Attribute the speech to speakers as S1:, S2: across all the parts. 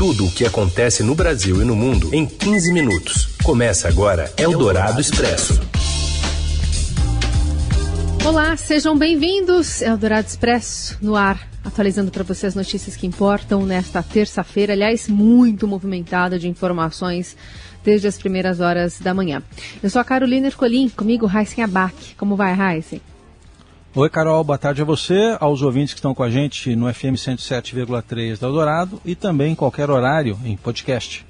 S1: Tudo o que acontece no Brasil e no mundo em 15 minutos. Começa agora Eldorado Expresso.
S2: Olá, sejam bem-vindos. Eldorado Expresso no ar, atualizando para você as notícias que importam nesta terça-feira, aliás, muito movimentada de informações desde as primeiras horas da manhã. Eu sou a Carolina Ercolim, comigo Heisen Abac. Como vai, Heisen?
S3: Oi, Carol, boa tarde a você, aos ouvintes que estão com a gente no FM 107,3 da Eldorado e também em qualquer horário em podcast.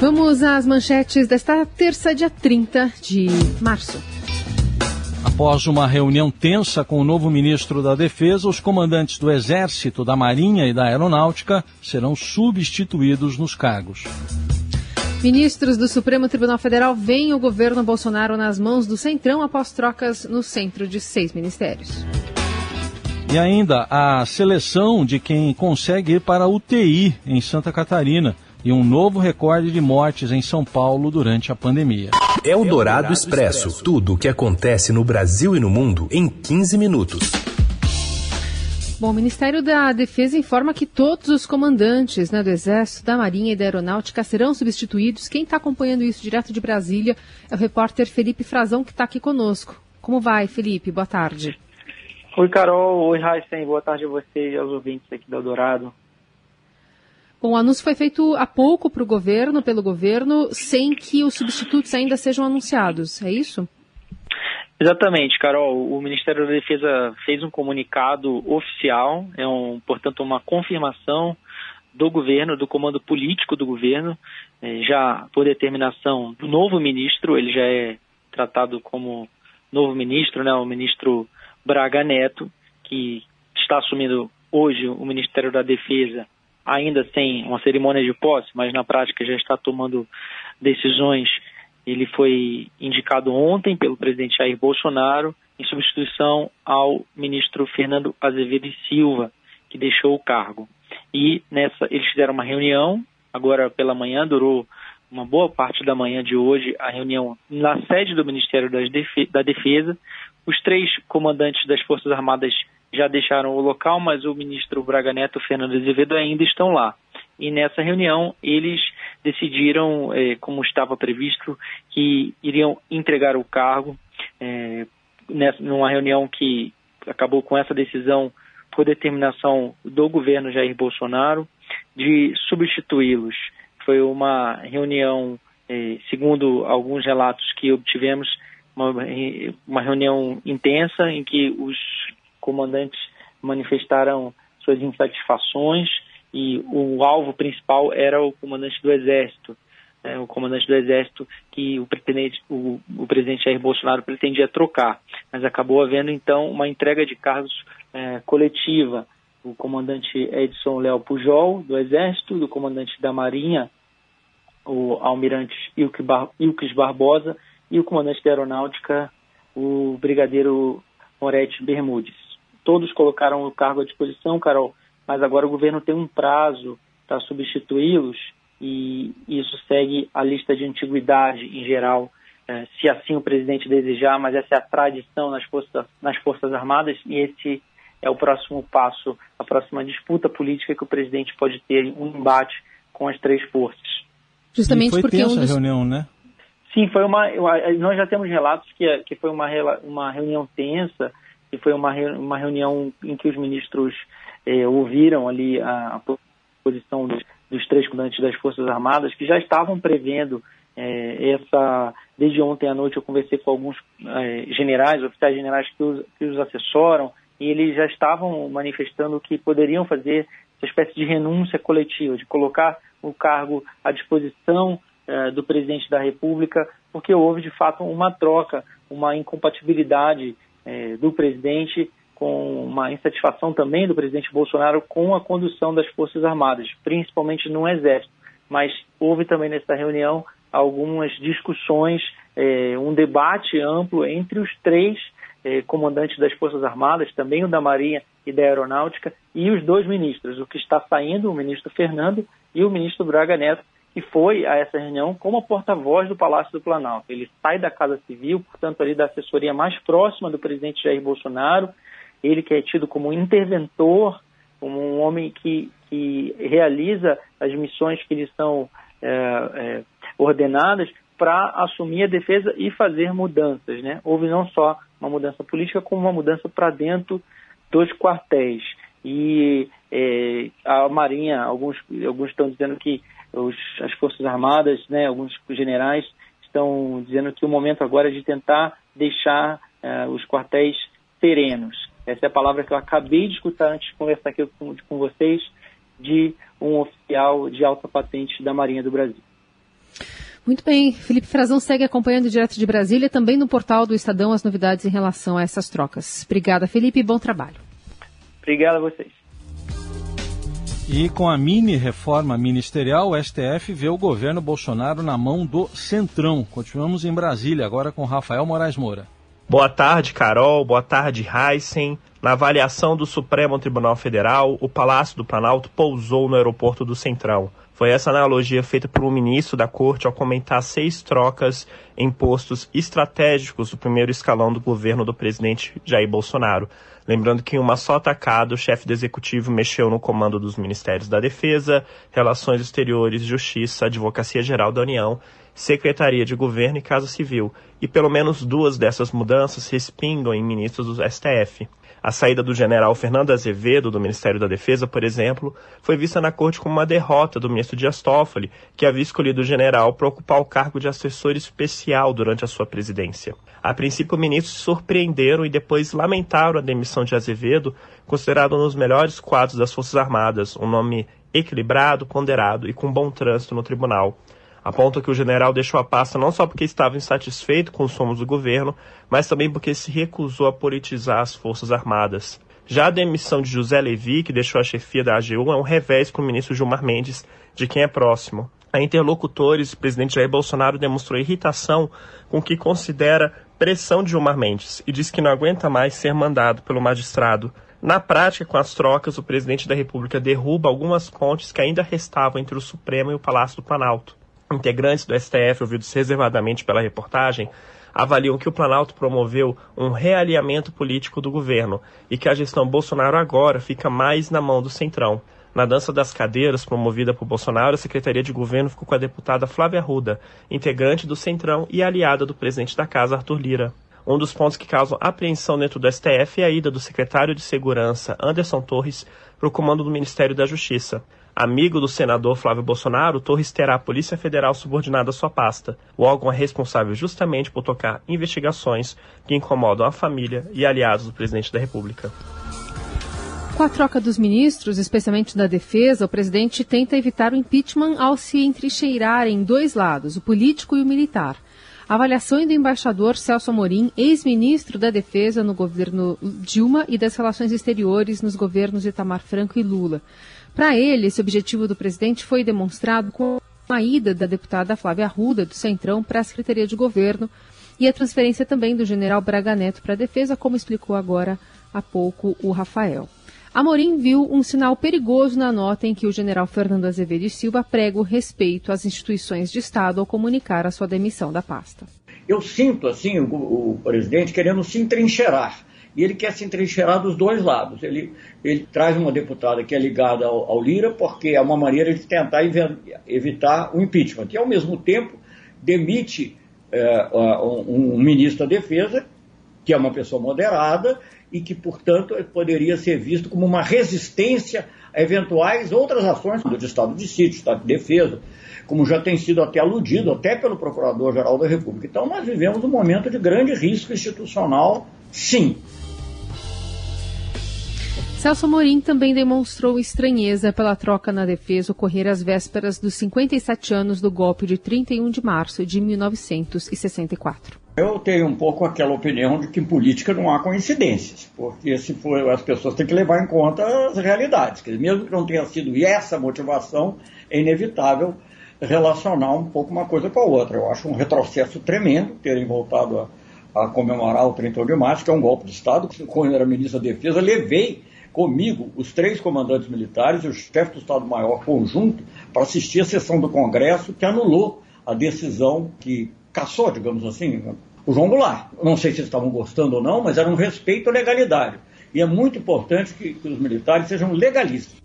S2: Vamos às manchetes desta terça, dia 30 de março.
S3: Após uma reunião tensa com o novo ministro da Defesa, os comandantes do Exército, da Marinha e da Aeronáutica serão substituídos nos cargos.
S2: Ministros do Supremo Tribunal Federal veem o governo Bolsonaro nas mãos do Centrão após trocas no centro de seis ministérios.
S3: E ainda a seleção de quem consegue ir para a UTI em Santa Catarina e um novo recorde de mortes em São Paulo durante a pandemia.
S1: É o Dourado Expresso. Tudo o que acontece no Brasil e no mundo em 15 minutos.
S2: Bom, o Ministério da Defesa informa que todos os comandantes né, do Exército, da Marinha e da Aeronáutica serão substituídos. Quem está acompanhando isso direto de Brasília é o repórter Felipe Frazão, que está aqui conosco. Como vai, Felipe? Boa tarde.
S4: Oi, Carol. Oi, Raíssen. Boa tarde a você e aos ouvintes aqui do Eldorado.
S2: Bom, o anúncio foi feito há pouco para o governo, pelo governo, sem que os substitutos ainda sejam anunciados, é isso?
S4: Exatamente, Carol. O Ministério da Defesa fez um comunicado oficial, é um, portanto uma confirmação do governo, do comando político do governo, é, já por determinação do novo ministro, ele já é tratado como novo ministro, né, o ministro Braga Neto, que está assumindo hoje o Ministério da Defesa, ainda sem uma cerimônia de posse, mas na prática já está tomando decisões ele foi indicado ontem pelo presidente Jair Bolsonaro em substituição ao ministro Fernando Azevedo e Silva, que deixou o cargo. E nessa eles fizeram uma reunião agora pela manhã, durou uma boa parte da manhã de hoje, a reunião na sede do Ministério da Defesa. Os três comandantes das Forças Armadas já deixaram o local, mas o ministro Braga Neto e Fernando Azevedo ainda estão lá. E nessa reunião eles decidiram, eh, como estava previsto, que iriam entregar o cargo eh, nessa, numa reunião que acabou com essa decisão por determinação do governo Jair Bolsonaro de substituí-los. Foi uma reunião, eh, segundo alguns relatos que obtivemos, uma, uma reunião intensa em que os comandantes manifestaram suas insatisfações e o alvo principal era o comandante do Exército, né, o comandante do Exército que o, o, o, presidente Jair Bolsonaro pretendia trocar, mas acabou havendo então uma entrega de cargos é, coletiva. O comandante Edson Léo Pujol, do Exército, do comandante da Marinha, o almirante Ilques Barbosa, e o comandante da Aeronáutica, o brigadeiro Moretti Bermudes. Todos colocaram o cargo à disposição, Carol, mas agora o governo tem um prazo para substituí-los e isso segue a lista de antiguidade em geral, eh, se assim o presidente desejar, mas essa é a tradição nas forças, nas forças Armadas e esse é o próximo passo, a próxima disputa política que o presidente pode ter, um embate com as três forças.
S3: Justamente e foi porque tensa um dos... a reunião, né?
S4: Sim, foi uma. Nós já temos relatos que, que foi uma, uma reunião tensa, que foi uma, uma reunião em que os ministros é, ouviram ali a, a posição dos, dos, três comandantes das Forças Armadas, que já estavam prevendo é, essa. Desde ontem à noite eu conversei com alguns é, generais, oficiais generais que os, que os assessoram, e eles já estavam manifestando que poderiam fazer essa espécie de renúncia coletiva, de colocar o cargo à disposição do presidente da República, porque houve de fato uma troca, uma incompatibilidade é, do presidente com uma insatisfação também do presidente Bolsonaro com a condução das Forças Armadas, principalmente no Exército. Mas houve também nessa reunião algumas discussões, eh, um debate amplo entre os três eh, comandantes das Forças Armadas, também o da Marinha e da Aeronáutica, e os dois ministros, o que está saindo, o ministro Fernando e o ministro Braga Neto, que foi a essa reunião como porta-voz do Palácio do Planalto. Ele sai da Casa Civil, portanto, ali da assessoria mais próxima do presidente Jair Bolsonaro, ele que é tido como interventor, como um homem que que realiza as missões que lhes são é, é, ordenadas para assumir a defesa e fazer mudanças. Né? Houve não só uma mudança política, como uma mudança para dentro dos quartéis. E é, a Marinha, alguns, alguns estão dizendo que os, as Forças Armadas, né, alguns generais, estão dizendo que o momento agora é de tentar deixar é, os quartéis serenos. Essa é a palavra que eu acabei de escutar antes de conversar aqui com, com vocês, de um oficial de alta patente da Marinha do Brasil.
S2: Muito bem. Felipe Frazão segue acompanhando direto de Brasília, também no portal do Estadão, as novidades em relação a essas trocas. Obrigada, Felipe, e bom trabalho.
S4: Obrigado a vocês.
S3: E com a mini reforma ministerial, o STF vê o governo Bolsonaro na mão do Centrão. Continuamos em Brasília, agora com Rafael Moraes Moura.
S5: Boa tarde, Carol. Boa tarde, Heisen. Na avaliação do Supremo Tribunal Federal, o Palácio do Planalto pousou no aeroporto do Centrão. Foi essa analogia feita por um ministro da corte ao comentar seis trocas em postos estratégicos do primeiro escalão do governo do presidente Jair Bolsonaro. Lembrando que em uma só tacada, o chefe do executivo mexeu no comando dos Ministérios da Defesa, Relações Exteriores, Justiça, Advocacia Geral da União, Secretaria de Governo e Casa Civil. E pelo menos duas dessas mudanças respingam em ministros do STF. A saída do general Fernando Azevedo, do Ministério da Defesa, por exemplo, foi vista na corte como uma derrota do ministro Dias Toffoli, que havia escolhido o general para ocupar o cargo de assessor especial durante a sua presidência. A princípio, ministros se surpreenderam e depois lamentaram a demissão de Azevedo, considerado um dos melhores quadros das Forças Armadas, um nome equilibrado, ponderado e com bom trânsito no tribunal. Aponta que o general deixou a pasta não só porque estava insatisfeito com os rumos do governo, mas também porque se recusou a politizar as Forças Armadas. Já a demissão de José Levi, que deixou a chefia da AGU, é um revés para o ministro Gilmar Mendes, de quem é próximo. A interlocutores, o presidente Jair Bolsonaro demonstrou irritação com o que considera pressão de Gilmar Mendes e diz que não aguenta mais ser mandado pelo magistrado. Na prática, com as trocas, o presidente da República derruba algumas pontes que ainda restavam entre o Supremo e o Palácio do Planalto. Integrantes do STF, ouvidos reservadamente pela reportagem, avaliam que o Planalto promoveu um realinhamento político do governo e que a gestão Bolsonaro agora fica mais na mão do Centrão. Na dança das cadeiras, promovida por Bolsonaro, a Secretaria de Governo ficou com a deputada Flávia Arruda, integrante do Centrão e aliada do presidente da Casa, Arthur Lira. Um dos pontos que causam apreensão dentro do STF é a ida do secretário de Segurança, Anderson Torres, para o comando do Ministério da Justiça. Amigo do senador Flávio Bolsonaro, Torres terá a Polícia Federal subordinada à sua pasta. O órgão é responsável justamente por tocar investigações que incomodam a família e aliados do presidente da República.
S2: Com a troca dos ministros, especialmente da defesa, o presidente tenta evitar o impeachment ao se entrincheirar em dois lados, o político e o militar. A avaliação do embaixador Celso Amorim, ex-ministro da Defesa no governo Dilma e das Relações Exteriores nos governos Itamar Franco e Lula. Para ele, esse objetivo do presidente foi demonstrado com a ida da deputada Flávia Arruda, do Centrão, para a Secretaria de Governo e a transferência também do general Braga Neto para a defesa, como explicou agora há pouco o Rafael. Amorim viu um sinal perigoso na nota em que o general Fernando Azevedo e Silva prega o respeito às instituições de Estado ao comunicar a sua demissão da pasta.
S6: Eu sinto, assim, o, o presidente querendo se entrincheirar e ele quer se entrincheirar dos dois lados. Ele, ele traz uma deputada que é ligada ao, ao Lira, porque é uma maneira de tentar evitar o impeachment, e ao mesmo tempo demite é, um, um ministro da Defesa, que é uma pessoa moderada e que, portanto, poderia ser visto como uma resistência a eventuais outras ações do Estado de sítio, Estado de defesa, como já tem sido até aludido, até pelo Procurador-Geral da República. Então, nós vivemos um momento de grande risco institucional, sim.
S2: Celso Amorim também demonstrou estranheza pela troca na defesa ocorrer às vésperas dos 57 anos do golpe de 31 de março de 1964.
S6: Eu tenho um pouco aquela opinião de que em política não há coincidências, porque se for, as pessoas têm que levar em conta as realidades. Que mesmo que não tenha sido essa motivação, é inevitável relacionar um pouco uma coisa com a outra. Eu acho um retrocesso tremendo terem voltado a, a comemorar o 31 de março, que é um golpe de Estado. Quando eu era ministro da Defesa, levei comigo os três comandantes militares e o chefe do Estado-Maior conjunto para assistir a sessão do Congresso que anulou a decisão que caçou, digamos assim, o João Goulart. Não sei se eles estavam gostando ou não, mas era um respeito à legalidade. E é muito importante que, que os militares sejam legalistas.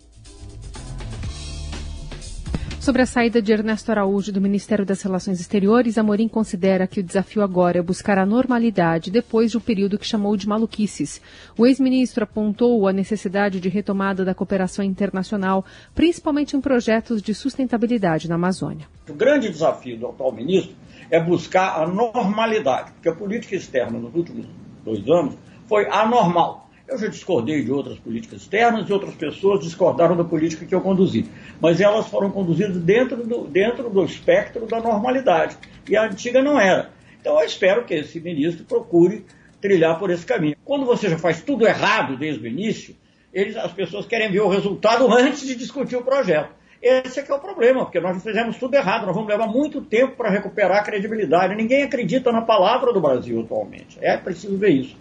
S2: Sobre a saída de Ernesto Araújo do Ministério das Relações Exteriores, Amorim considera que o desafio agora é buscar a normalidade depois de um período que chamou de maluquices. O ex-ministro apontou a necessidade de retomada da cooperação internacional, principalmente em projetos de sustentabilidade na Amazônia.
S6: O grande desafio do atual ministro é buscar a normalidade, porque a política externa nos últimos dois anos foi anormal. Eu já discordei de outras políticas externas e outras pessoas discordaram da política que eu conduzi. Mas elas foram conduzidas dentro do, dentro do espectro da normalidade. E a antiga não era. Então eu espero que esse ministro procure trilhar por esse caminho. Quando você já faz tudo errado desde o início, eles, as pessoas querem ver o resultado antes de discutir o projeto. Esse é que é o problema, porque nós fizemos tudo errado, nós vamos levar muito tempo para recuperar a credibilidade. Ninguém acredita na palavra do Brasil atualmente. É preciso ver isso.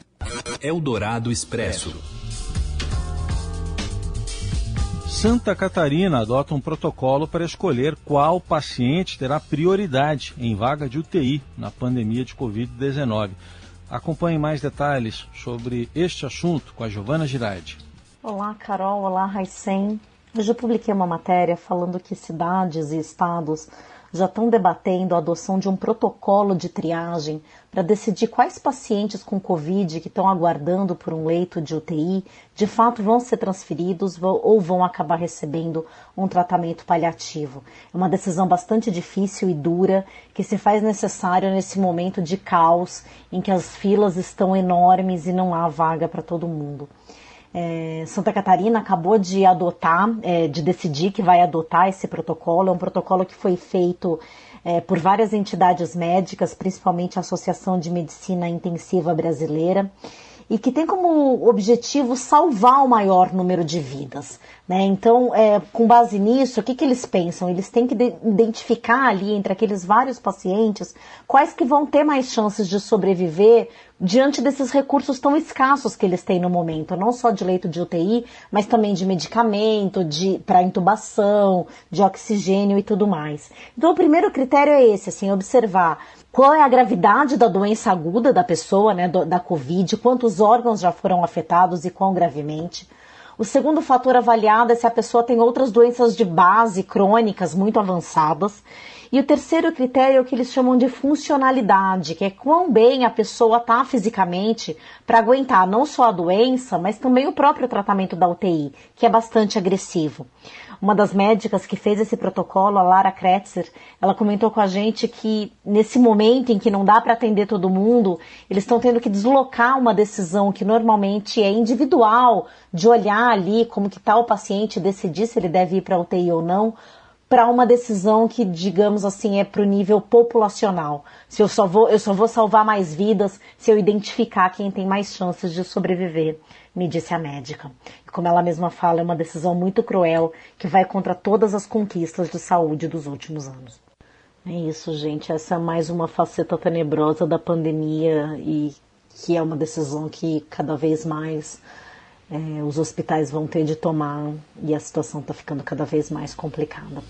S1: Eldorado Expresso.
S3: Santa Catarina adota um protocolo para escolher qual paciente terá prioridade em vaga de UTI na pandemia de Covid-19. Acompanhe mais detalhes sobre este assunto com a Giovana Girardi.
S7: Olá, Carol. Olá, Raicem. Hoje eu publiquei uma matéria falando que cidades e estados já estão debatendo a adoção de um protocolo de triagem para decidir quais pacientes com Covid que estão aguardando por um leito de UTI de fato vão ser transferidos ou vão acabar recebendo um tratamento paliativo. É uma decisão bastante difícil e dura que se faz necessária nesse momento de caos em que as filas estão enormes e não há vaga para todo mundo. É, Santa Catarina acabou de adotar, é, de decidir que vai adotar esse protocolo. É um protocolo que foi feito é, por várias entidades médicas, principalmente a Associação de Medicina Intensiva Brasileira, e que tem como objetivo salvar o maior número de vidas. Né? Então, é, com base nisso, o que, que eles pensam? Eles têm que identificar ali entre aqueles vários pacientes quais que vão ter mais chances de sobreviver diante desses recursos tão escassos que eles têm no momento, não só de leito de UTI, mas também de medicamento, de para intubação, de oxigênio e tudo mais. Então, o primeiro critério é esse, assim, observar qual é a gravidade da doença aguda da pessoa, né, da COVID, quantos órgãos já foram afetados e quão gravemente. O segundo fator avaliado é se a pessoa tem outras doenças de base crônicas muito avançadas. E o terceiro critério é o que eles chamam de funcionalidade, que é quão bem a pessoa está fisicamente para aguentar não só a doença, mas também o próprio tratamento da UTI, que é bastante agressivo. Uma das médicas que fez esse protocolo, a Lara Kretzer, ela comentou com a gente que nesse momento em que não dá para atender todo mundo, eles estão tendo que deslocar uma decisão que normalmente é individual, de olhar ali como que está o paciente, decidir se ele deve ir para UTI ou não, para uma decisão que, digamos assim, é para o nível populacional. Se eu só vou, eu só vou salvar mais vidas se eu identificar quem tem mais chances de sobreviver, me disse a médica. E como ela mesma fala, é uma decisão muito cruel que vai contra todas as conquistas de saúde dos últimos anos. É isso, gente. Essa é mais uma faceta tenebrosa da pandemia e que é uma decisão que cada vez mais é, os hospitais vão ter de tomar e a situação está ficando cada vez mais complicada.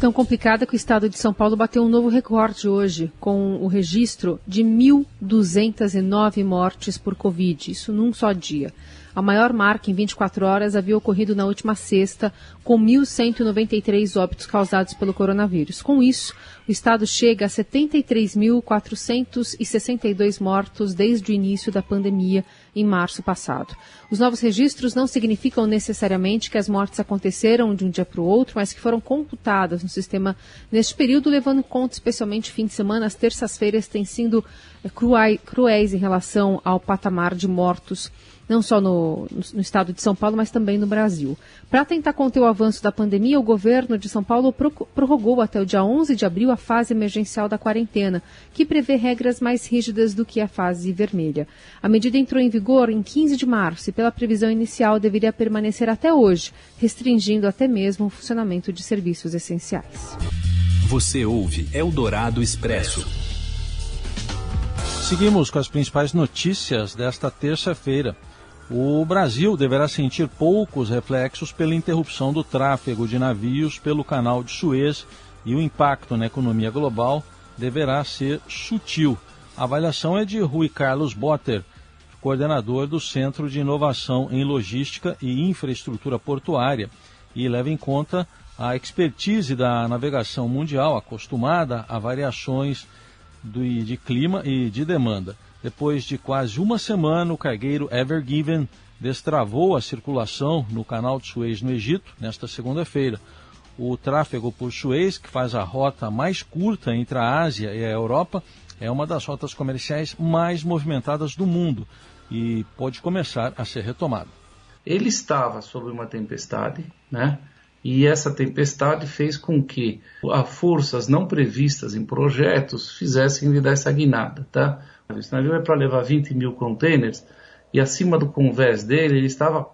S2: Tão complicada que o estado de São Paulo bateu um novo recorde hoje, com o registro de 1.209 mortes por Covid, isso num só dia. A maior marca em 24 horas havia ocorrido na última sexta, com 1.193 óbitos causados pelo coronavírus. Com isso, o estado chega a 73.462 mortos desde o início da pandemia em março passado. Os novos registros não significam necessariamente que as mortes aconteceram de um dia para o outro, mas que foram computadas no sistema neste período, levando em conta especialmente fim de semana. As terças-feiras têm sido eh, cruéis em relação ao patamar de mortos não só no, no, estado de São Paulo, mas também no Brasil. Para tentar conter o avanço da pandemia, o governo de São Paulo prorrogou até o dia 11 de abril a fase emergencial da quarentena, que prevê regras mais rígidas do que a fase vermelha. A medida entrou em vigor em 15 de março e, pela previsão inicial, deveria permanecer até hoje, restringindo até mesmo o funcionamento de serviços essenciais.
S1: Você ouve Eldorado Expresso.
S3: Seguimos com as principais notícias desta terça-feira. O Brasil deverá sentir poucos reflexos pela interrupção do tráfego de navios pelo canal de Suez e o impacto na economia global deverá ser sutil. A avaliação é de Rui Carlos Botter, coordenador do Centro de Inovação em Logística e Infraestrutura Portuária e leva em conta a expertise da navegação mundial, acostumada a variações de clima e de demanda. Depois de quase uma semana, o cargueiro Ever Given destravou a circulação no canal de Suez no Egito nesta segunda-feira. O tráfego por Suez, que faz a rota mais curta entre a Ásia e a Europa, é uma das rotas comerciais mais movimentadas do mundo e pode começar a ser retomado.
S8: Ele estava sob uma tempestade, né? E essa tempestade fez com que as forças não previstas em projetos fizessem ele dar essa guinada, tá? Esse navio é para levar 20 mil containers e acima do convés dele ele estava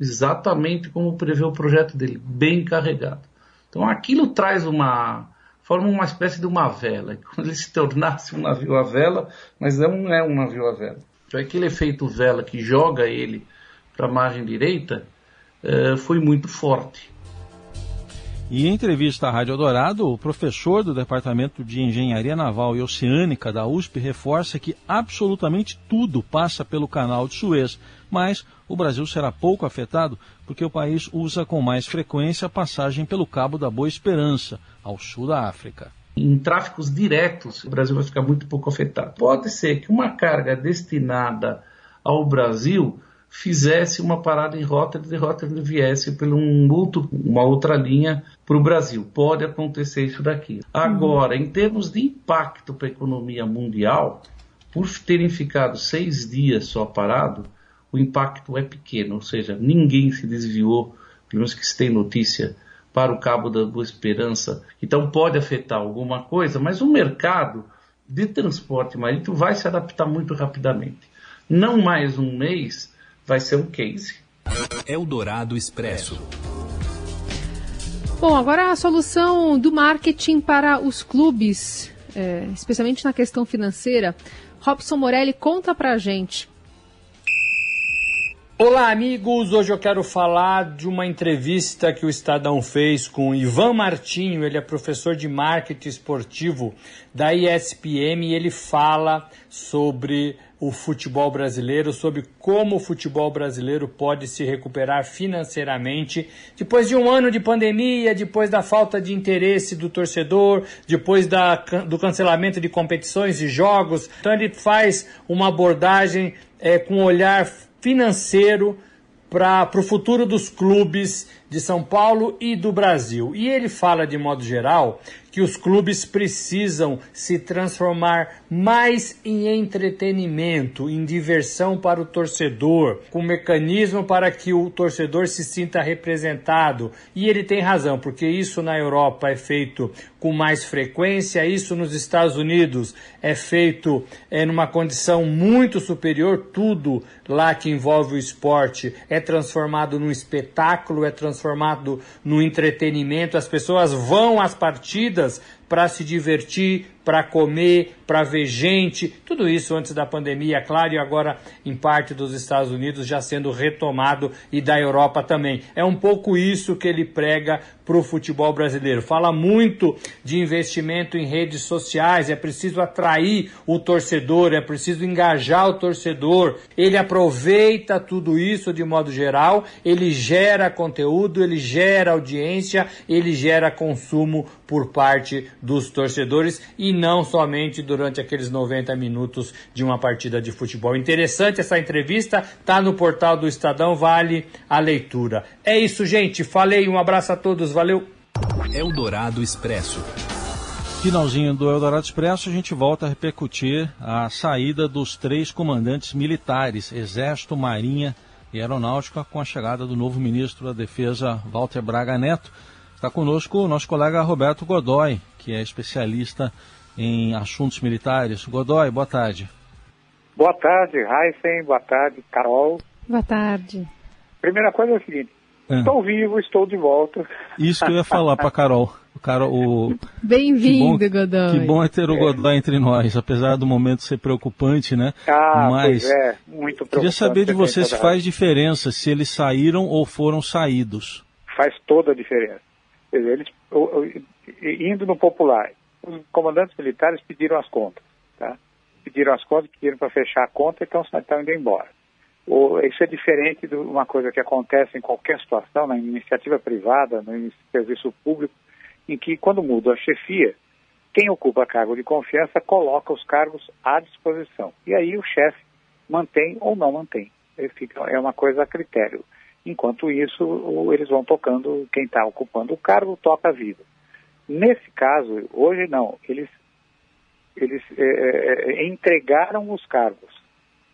S8: exatamente como prevê o projeto dele, bem carregado. Então aquilo traz uma forma uma espécie de uma vela, quando ele se tornasse um navio à vela, mas não é um navio à vela. Então aquele efeito vela que joga ele para a margem direita uh, foi muito forte.
S3: E em entrevista à Rádio Dourado, o professor do Departamento de Engenharia Naval e Oceânica da USP reforça que absolutamente tudo passa pelo canal de Suez, mas o Brasil será pouco afetado porque o país usa com mais frequência a passagem pelo Cabo da Boa Esperança, ao sul da África.
S8: Em tráficos diretos, o Brasil vai ficar muito pouco afetado. Pode ser que uma carga destinada ao Brasil fizesse uma parada em Rotterdam e Rotterdam viesse por um outro, uma outra linha para o Brasil. Pode acontecer isso daqui. Agora, em termos de impacto para a economia mundial, por terem ficado seis dias só parado, o impacto é pequeno, ou seja, ninguém se desviou, pelo menos que se tem notícia, para o Cabo da Boa Esperança. Então pode afetar alguma coisa, mas o mercado de transporte marítimo vai se adaptar muito rapidamente. Não mais um mês, vai ser um case.
S1: Eldorado Expresso.
S2: Bom, agora a solução do marketing para os clubes, é, especialmente na questão financeira. Robson Morelli, conta pra gente.
S9: Olá, amigos! Hoje eu quero falar de uma entrevista que o Estadão fez com Ivan Martinho. Ele é professor de marketing esportivo da ESPM e ele fala sobre o futebol brasileiro, sobre como o futebol brasileiro pode se recuperar financeiramente depois de um ano de pandemia, depois da falta de interesse do torcedor, depois da, do cancelamento de competições e jogos. Então ele faz uma abordagem é, com um olhar financeiro para o futuro dos clubes de São Paulo e do Brasil. E ele fala, de modo geral, que os clubes precisam se transformar mais em entretenimento, em diversão para o torcedor, com mecanismo para que o torcedor se sinta representado. E ele tem razão, porque isso na Europa é feito com mais frequência, isso nos Estados Unidos é feito é, numa condição muito superior, tudo lá que envolve o esporte é transformado num espetáculo, é transformado no entretenimento, as pessoas vão às partidas para se divertir, para comer, para ver gente, tudo isso antes da pandemia, claro, e agora em parte dos Estados Unidos já sendo retomado e da Europa também. É um pouco isso que ele prega para o futebol brasileiro. Fala muito de investimento em redes sociais, é preciso atrair o torcedor, é preciso engajar o torcedor. Ele aproveita tudo isso de modo geral, ele gera conteúdo, ele gera audiência, ele gera consumo por parte dos torcedores e não somente durante aqueles 90 minutos de uma partida de futebol. Interessante essa entrevista, tá no portal do Estadão, vale a leitura. É isso, gente. Falei, um abraço a todos, valeu.
S1: Eldorado Expresso.
S3: Finalzinho do Eldorado Expresso, a gente volta a repercutir a saída dos três comandantes militares, Exército, Marinha e Aeronáutica, com a chegada do novo ministro da Defesa, Walter Braga Neto. Está conosco o nosso colega Roberto Godoy, que é especialista em assuntos militares. Godoy, boa tarde.
S10: Boa tarde, Heisen. Boa tarde, Carol.
S2: Boa tarde.
S10: Primeira coisa é o seguinte: é. estou vivo, estou de volta.
S3: Isso que eu ia falar para Carol. Carol o...
S2: Bem-vindo, Godoy.
S3: Que bom é ter o Godoy é. entre nós, apesar do momento ser preocupante, né?
S10: Ah, Mas é, muito preocupante.
S3: Queria saber de você se faz diferença se eles saíram ou foram saídos.
S10: Faz toda a diferença. Eles, indo no popular, os comandantes militares pediram as contas, tá? Pediram as contas, pediram para fechar a conta, então estão indo embora. isso é diferente de uma coisa que acontece em qualquer situação, na iniciativa privada, no serviço público, em que quando muda a chefia, quem ocupa cargo de confiança coloca os cargos à disposição. E aí o chefe mantém ou não mantém. Fica, é uma coisa a critério. Enquanto isso, eles vão tocando, quem está ocupando o cargo toca a vida. Nesse caso, hoje não, eles, eles é, é, é entregaram os cargos.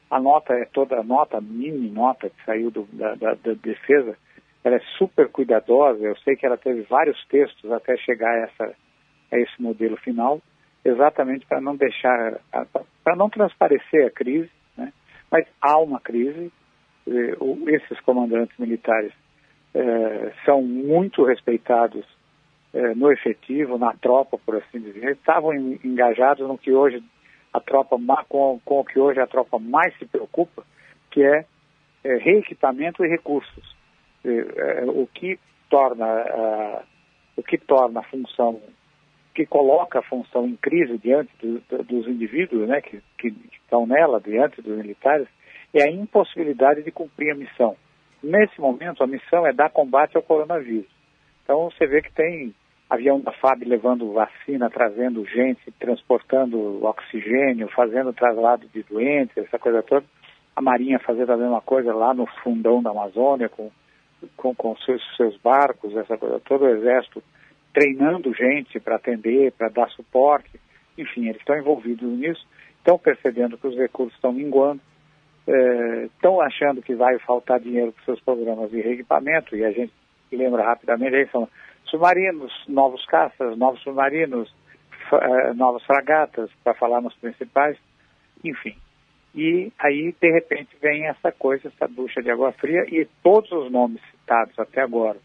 S10: A nota é toda, a nota, mini nota que saiu do, da, da, da defesa, ela é super cuidadosa, eu sei que ela teve vários textos até chegar a, essa, a esse modelo final, exatamente para não deixar, para não transparecer a crise, né? mas há uma crise, esses comandantes militares eh, são muito respeitados eh, no efetivo, na tropa, por assim dizer, estavam engajados no que hoje a tropa com, com o que hoje a tropa mais se preocupa, que é, é reequipamento e recursos, é, o que torna a, o que torna a função que coloca a função em crise diante do, do, dos indivíduos, né, que, que estão nela diante dos militares, é a impossibilidade de cumprir a missão. Nesse momento, a missão é dar combate ao coronavírus. Então, você vê que tem avião da FAB levando vacina, trazendo gente, transportando oxigênio, fazendo traslado de doentes, essa coisa toda. A Marinha fazendo a mesma coisa lá no fundão da Amazônia, com, com, com seus, seus barcos, essa coisa toda. O Exército treinando gente para atender, para dar suporte. Enfim, eles estão envolvidos nisso, estão percebendo que os recursos estão minguando estão é, achando que vai faltar dinheiro para seus programas de reequipamento, e a gente lembra rapidamente, aí são submarinos, novos caças, novos submarinos, uh, novas fragatas, para falar nos principais, enfim. E aí, de repente, vem essa coisa, essa ducha de água fria, e todos os nomes citados até agora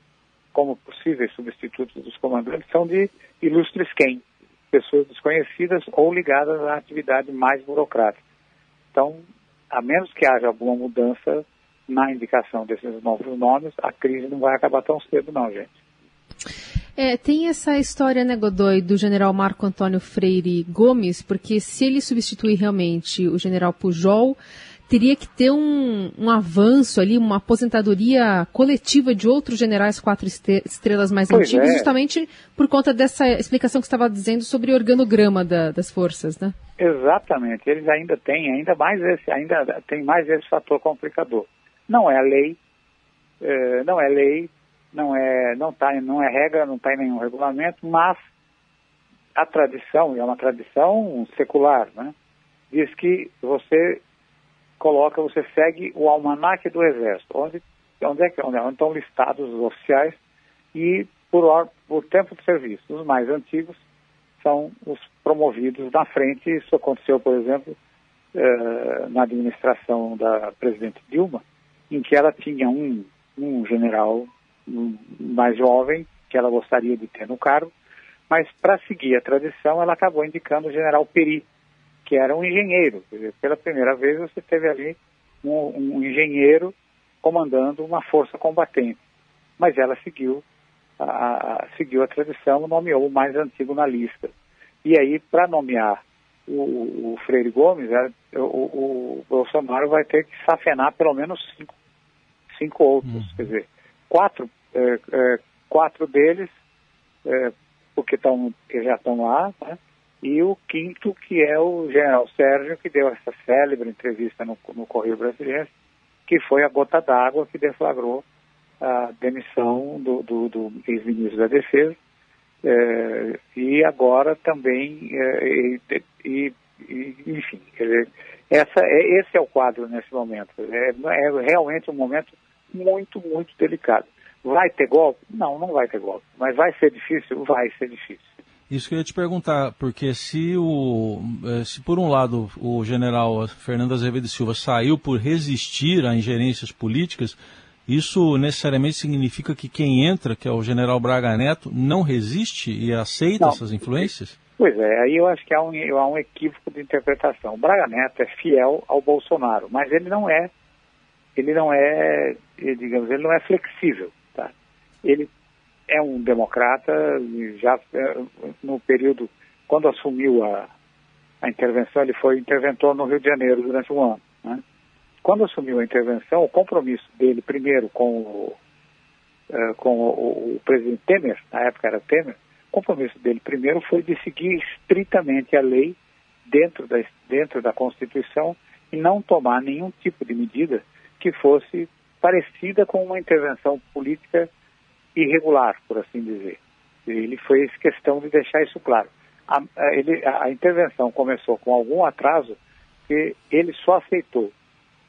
S10: como possíveis substitutos dos comandantes são de ilustres quem? Pessoas desconhecidas ou ligadas à atividade mais burocrática. Então, a menos que haja alguma mudança na indicação desses novos nomes, a crise não vai acabar tão cedo, não, gente.
S2: É, tem essa história, né, Godoy, do general Marco Antônio Freire Gomes, porque se ele substituir realmente o general Pujol, teria que ter um, um avanço ali, uma aposentadoria coletiva de outros generais quatro estrelas mais pois antigos, é. justamente por conta dessa explicação que estava dizendo sobre o organograma da, das forças, né?
S10: Exatamente. Eles ainda têm, ainda mais esse, ainda tem mais esse fator complicador. Não é lei, é, não é lei, não é, não tá, não é regra, não está em nenhum regulamento, mas a tradição, e é uma tradição secular, né? Diz que você coloca, você segue o almanaque do Exército, onde, onde é que onde, onde estão listados os oficiais e por, por tempo de serviço. Os mais antigos são os promovidos na frente. Isso aconteceu, por exemplo, eh, na administração da presidente Dilma, em que ela tinha um, um general mais jovem que ela gostaria de ter no cargo, mas para seguir a tradição ela acabou indicando o general Peri, que era um engenheiro. Pela primeira vez você teve ali um, um, engenheiro comandando uma força combatente. Mas ela seguiu a, a, seguiu a tradição, nomeou o mais antigo na lista. E aí, para nomear o, o, Freire Gomes, é, o, o, Bolsonaro vai ter que safenar pelo menos cinco, cinco outros. Uhum. Quer dizer, quatro, é, é, quatro deles, é, porque, tão, que já estão lá, né? e o quinto, que é o general Sérgio, que deu essa célebre entrevista no, no Correio Brasileiro, que foi a gota d'água que deflagrou a demissão do, do, do ex-ministro da Defesa, é, e agora também, é, e, e, e, enfim, dizer, essa, é, esse é o quadro nesse momento. É, é realmente um momento muito, muito delicado. Vai ter golpe? Não, não vai ter golpe. Mas vai ser difícil? Vai ser difícil.
S3: Isso que eu ia te perguntar, porque se, o, eh, se por um lado o general Fernando Azevedo Silva saiu por resistir a ingerências políticas, isso necessariamente significa que quem entra, que é o general Braga Neto, não resiste e aceita não. essas influências?
S10: Pois é, aí eu acho que há um, há um equívoco de interpretação. O Braga Neto é fiel ao Bolsonaro, mas ele não é, ele não é, digamos, ele não é flexível, tá? Ele é um democrata, já é, no período, quando assumiu a, a intervenção, ele foi interventor no Rio de Janeiro durante um ano. Né? quando assumiu a intervenção, o compromisso dele, primeiro com o, uh, com o, o, presidente Temer, na época era Temer, compromisso dele primeiro foi de seguir estritamente a lei dentro da, dentro da Constituição e não tomar nenhum tipo de medida que fosse parecida com uma intervenção política irregular, por assim dizer. Ele fez questão de deixar isso claro. A, a, ele, a, intervenção começou com algum atraso que ele só aceitou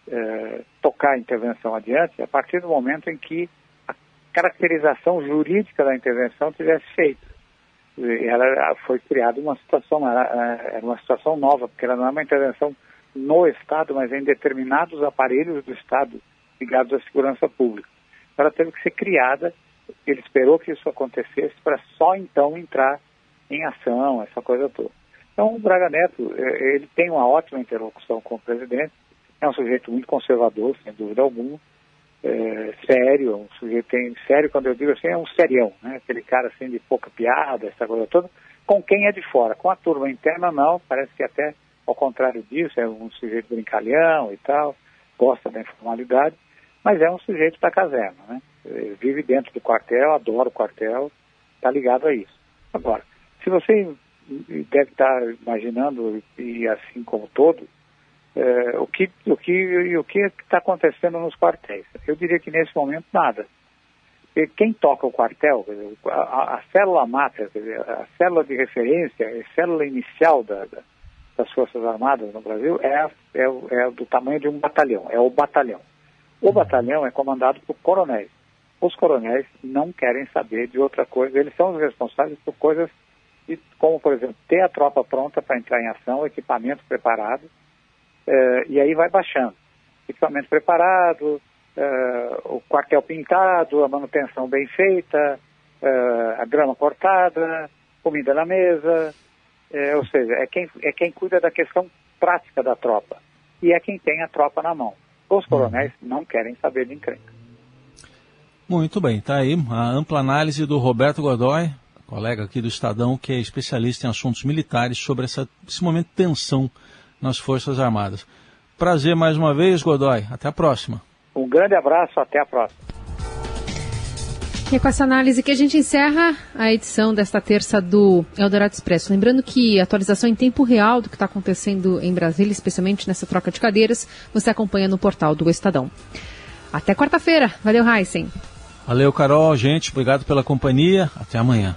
S10: é, tocar a intervenção adiante a partir do momento em que a caracterização jurídica da intervenção tivesse feito. Ela foi criada uma situação, era uma situação nova, porque ela não é uma intervenção no Estado, mas em determinados aparelhos do Estado ligados à segurança pública. Ela teve que ser criada, ele esperou que isso acontecesse para só então entrar em ação, essa coisa toda. Então, o Braga Neto, é, ele tem uma ótima interlocução com o presidente, é um sujeito muito conservador, sem dúvida alguma, é, sério, um sujeito tem, sério, quando eu digo assim, é um serião, né? aquele cara assim de pouca piada, essa coisa toda, com quem é de fora. Com a turma interna, não, parece que até ao contrário disso, é um sujeito brincalhão e tal, gosta da informalidade, mas é um sujeito da caserna, né? Vive dentro do quartel, adora o quartel, está ligado a isso. Agora, se você deve estar imaginando, e assim como todo, é, o que o que o que está acontecendo nos quartéis. Eu diria que nesse momento nada. E quem toca o quartel, a, a célula máter, a célula de referência, a célula inicial da, da, das Forças Armadas no Brasil é, é, é, do tamanho de um batalhão, é o batalhão. O batalhão é comandado por coronéis. Os coronéis não querem saber de outra coisa, eles são os responsáveis por coisas como, por exemplo, ter a tropa pronta para entrar em ação, equipamento preparado, eh, e aí vai baixando. Equipamento preparado, eh, o quartel pintado, a manutenção bem feita, eh, a grama cortada, comida na mesa, ou seja, é quem, é quem cuida da questão prática da tropa. E é quem tem a tropa na mão. Os coronéis uhum. não querem saber de encrenca.
S3: Muito bem, está aí a ampla análise do Roberto Godoy, colega aqui do Estadão, que é especialista em assuntos militares, sobre essa, esse momento de tensão nas Forças Armadas. Prazer mais uma vez, Godoy. Até a próxima.
S10: Um grande abraço, até a próxima.
S2: E é com essa análise que a gente encerra a edição desta terça do Eldorado Expresso. Lembrando que atualização em tempo real do que está acontecendo em Brasília, especialmente nessa troca de cadeiras, você acompanha no portal do Estadão. Até quarta-feira. Valeu, Heisen.
S3: Valeu, Carol. Gente, obrigado pela companhia. Até amanhã.